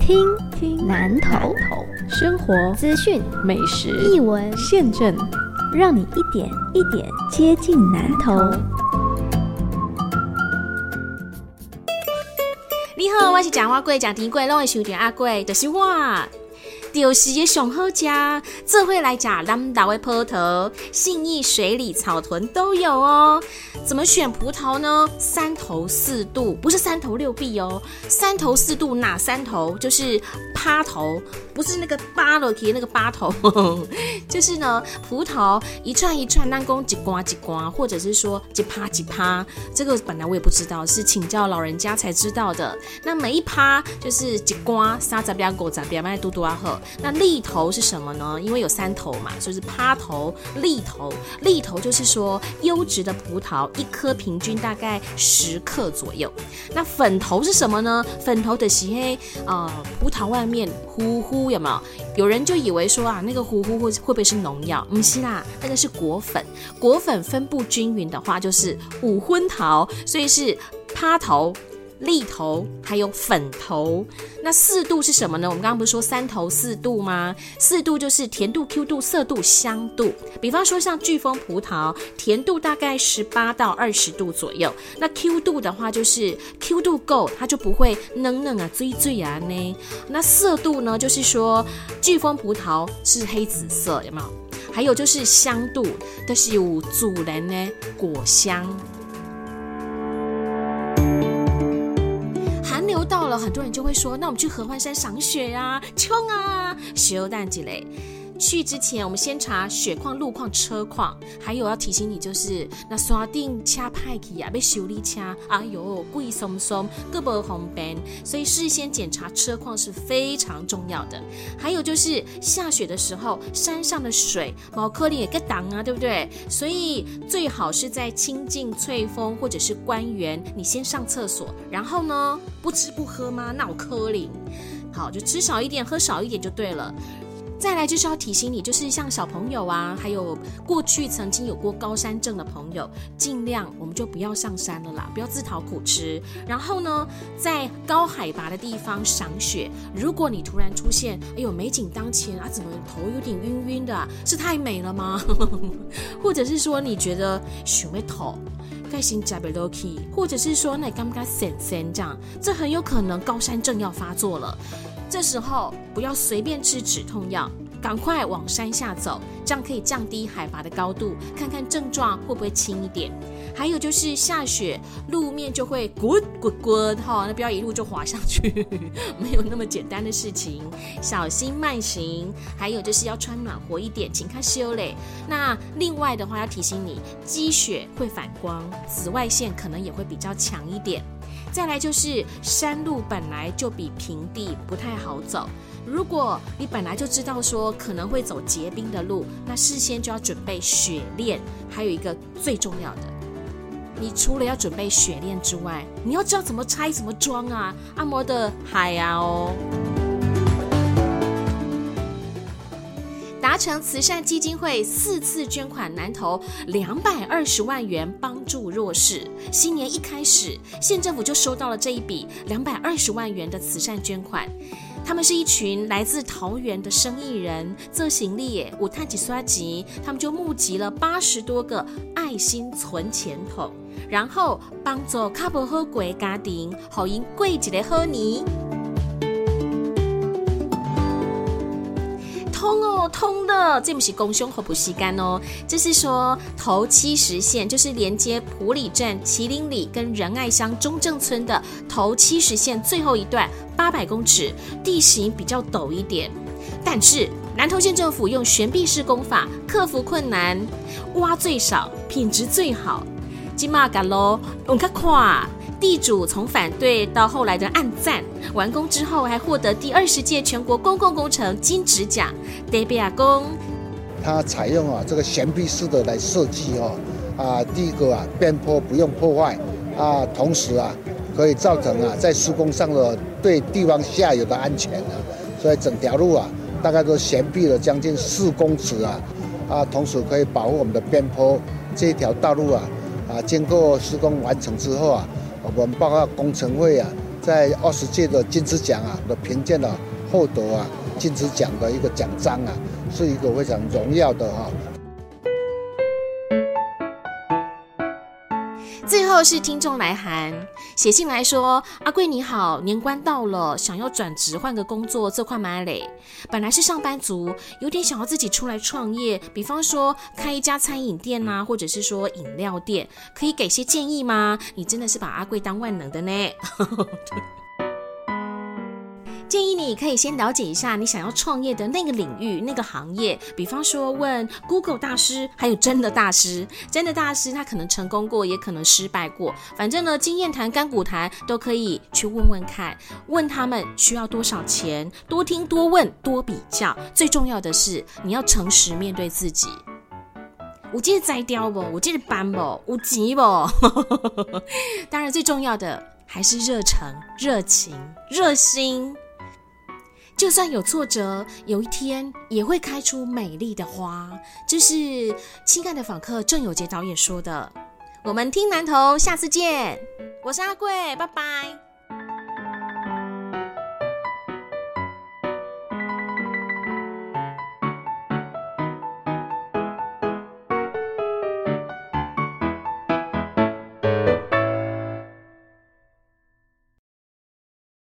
听听南头生活资讯美食译文现政，让你一点一点接近南头。你好，我是蒋花贵，蒋甜贵，拢会收听阿贵，就是我。就是也上好食，这回来讲南岛的葡萄，信义水里草屯都有哦。怎么选葡萄呢？三头四度，不是三头六臂哦。三头四度哪三头？就是趴头，不是那个扒了皮那个八头，就是呢，葡萄一串一串，南宫几瓜几瓜，或者是说几趴几趴。这个本来我也不知道，是请教老人家才知道的。那每一趴就是几瓜，三十两果，咋别卖嘟嘟啊喝。那粒头是什么呢？因为有三头嘛，所以是趴头、粒头。粒头就是说优质的葡萄，一颗平均大概十克左右。那粉头是什么呢？粉头的是黑呃，葡萄外面糊糊有没有？有人就以为说啊，那个糊糊会会不会是农药？不是啦，那个是果粉。果粉分布均匀的话，就是五荤桃，所以是趴头。粒头还有粉头，那四度是什么呢？我们刚刚不是说三头四度吗？四度就是甜度、Q 度、色度、香度。比方说像飓风葡萄，甜度大概十八到二十度左右。那 Q 度的话，就是 Q 度够，它就不会嫩嫩啊、醉醉啊呢。那色度呢，就是说飓风葡萄是黑紫色，有没有？还有就是香度，都是有主人呢果香。到了，很多人就会说：“那我们去合欢山赏雪呀，冲啊，修蛋之类。”去之前，我们先查雪况、路况、车况，还有要提醒你，就是那刷定掐派去啊，被修理掐，哎呦，贵松松，胳膊红边，所以事先检查车况是非常重要的。还有就是下雪的时候，山上的水毛颗粒也个挡啊，对不对？所以最好是在清净翠峰或者是官园，你先上厕所，然后呢，不吃不喝吗？闹颗粒，好，就吃少一点，喝少一点就对了。再来就是要提醒你，就是像小朋友啊，还有过去曾经有过高山症的朋友，尽量我们就不要上山了啦，不要自讨苦吃。然后呢，在高海拔的地方赏雪，如果你突然出现，哎呦美景当前啊，怎么头有点晕晕的，是太美了吗？或者是说你觉得雪会头盖心加贝 loki，或者是说那刚刚闪闪这样，这很有可能高山症要发作了。这时候不要随便吃止痛药，赶快往山下走，这样可以降低海拔的高度，看看症状会不会轻一点。还有就是下雪，路面就会滚滚滚哈，那不要一路就滑上去，没有那么简单的事情，小心慢行。还有就是要穿暖和一点，请看修嘞。那另外的话要提醒你，积雪会反光，紫外线可能也会比较强一点。再来就是山路本来就比平地不太好走，如果你本来就知道说可能会走结冰的路，那事先就要准备雪链。还有一个最重要的，你除了要准备雪链之外，你要知道怎么拆怎么装啊！按摩的海啊哦。成慈善基金会四次捐款，南投两百二十万元帮助弱势。新年一开始，县政府就收到了这一笔两百二十万元的慈善捐款。他们是一群来自桃园的生意人，做行李耶，五探几刷吉，他们就募集了八十多个爱心存钱筒，然后帮助卡不好过家庭，好因过一个好年。通哦，通的，这不是公胸和不吸干哦，这是说头七十线，就是连接埔里镇麒麟里跟仁爱乡中正村的头七十线最后一段八百公尺，地形比较陡一点，但是南投县政府用悬臂式工法克服困难，挖最少，品质最好，金马嘎喽，我看跨。地主从反对到后来的暗赞，完工之后还获得第二十届全国公共工程金质奖。德比亚宫，它采用啊这个悬臂式的来设计哦，啊第一个啊边坡不用破坏啊，同时啊可以造成啊在施工上的对地方下游的安全啊，所以整条路啊大概都悬臂了将近四公尺啊啊，同时可以保护我们的边坡这一条道路啊啊经过施工完成之后啊。我们报告工程会啊，在二十届的金质奖啊的评鉴的获得啊金质奖的一个奖章啊，是一个非常荣耀的哈。最后是听众来函写信来说：“阿贵你好，年关到了，想要转职换个工作，这块蛮累。本来是上班族，有点想要自己出来创业，比方说开一家餐饮店呐，或者是说饮料店，可以给些建议吗？你真的是把阿贵当万能的呢。”建议你可以先了解一下你想要创业的那个领域、那个行业，比方说问 Google 大师，还有真的大师。真的大师他可能成功过，也可能失败过。反正呢，经验谈、干股谈都可以去问问看，问他们需要多少钱，多听、多问、多比较。最重要的是，你要诚实面对自己。我记得摘雕不？我记得搬不？我急不？当然，最重要的还是热诚、热情、热心。就算有挫折，有一天也会开出美丽的花。这是亲爱的访客郑有杰导演说的。我们听南投，下次见。我是阿贵，拜拜。